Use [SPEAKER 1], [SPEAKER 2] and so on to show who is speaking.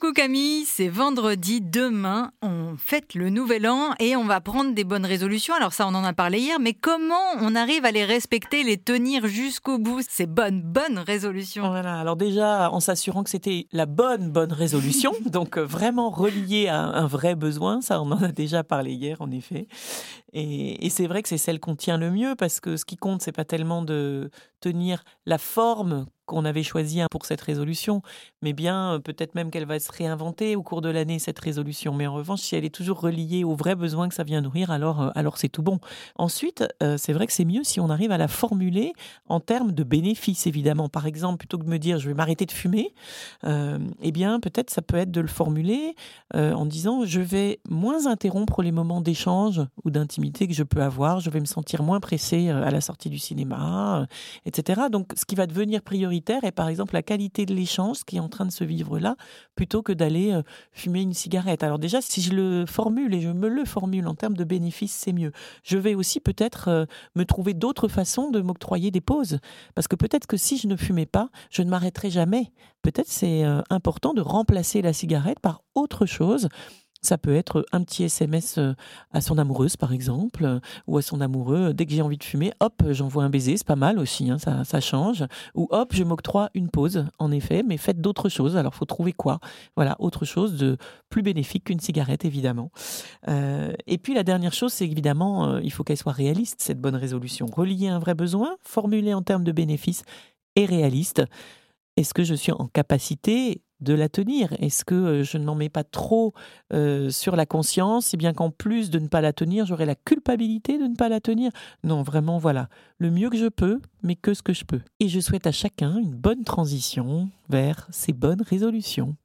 [SPEAKER 1] Coucou Camille, c'est vendredi, demain on fête le nouvel an et on va prendre des bonnes résolutions. Alors ça on en a parlé hier, mais comment on arrive à les respecter, les tenir jusqu'au bout, ces bonnes, bonnes résolutions
[SPEAKER 2] Voilà, alors déjà en s'assurant que c'était la bonne, bonne résolution, donc euh, vraiment reliée à un vrai besoin, ça on en a déjà parlé hier en effet. Et, et c'est vrai que c'est celle qu'on tient le mieux parce que ce qui compte c'est pas tellement de tenir la forme qu'on avait choisi pour cette résolution, mais bien euh, peut-être même qu'elle va se réinventer au cours de l'année, cette résolution. Mais en revanche, si elle est toujours reliée aux vrais besoins que ça vient nourrir, alors, euh, alors c'est tout bon. Ensuite, euh, c'est vrai que c'est mieux si on arrive à la formuler en termes de bénéfices, évidemment. Par exemple, plutôt que de me dire je vais m'arrêter de fumer, eh bien peut-être ça peut être de le formuler en disant je vais moins interrompre les moments d'échange ou d'intimité que je peux avoir, je vais me sentir moins pressé à la sortie du cinéma, etc. Donc ce qui va devenir prioritaire, et par exemple la qualité de l'échange qui est en train de se vivre là, plutôt que d'aller euh, fumer une cigarette. Alors déjà, si je le formule et je me le formule en termes de bénéfices, c'est mieux. Je vais aussi peut-être euh, me trouver d'autres façons de m'octroyer des pauses, parce que peut-être que si je ne fumais pas, je ne m'arrêterai jamais. Peut-être c'est euh, important de remplacer la cigarette par autre chose ça peut être un petit SMS euh, à son amoureuse, par exemple, euh, ou à son amoureux. Dès que j'ai envie de fumer, hop, j'envoie un baiser, c'est pas mal aussi, hein, ça, change. Ou hop, je m'octroie une pause, en effet, mais faites d'autres choses. Alors, faut trouver quoi? Voilà, autre chose de plus bénéfique qu'une cigarette, évidemment. Euh, et puis, la dernière chose, c'est évidemment, il faut qu'elle soit réaliste, cette bonne résolution. Relier un vrai besoin, formuler en termes de bénéfices et réaliste. Est-ce que je suis en capacité de la tenir Est-ce que euh, je ne m'en mets pas trop euh, sur la conscience, si bien qu'en plus de ne pas la tenir, j'aurai la culpabilité de ne pas la tenir? Non, vraiment, voilà, le mieux que je peux, mais que ce que je peux. Et je souhaite à chacun une bonne transition vers ces bonnes résolutions.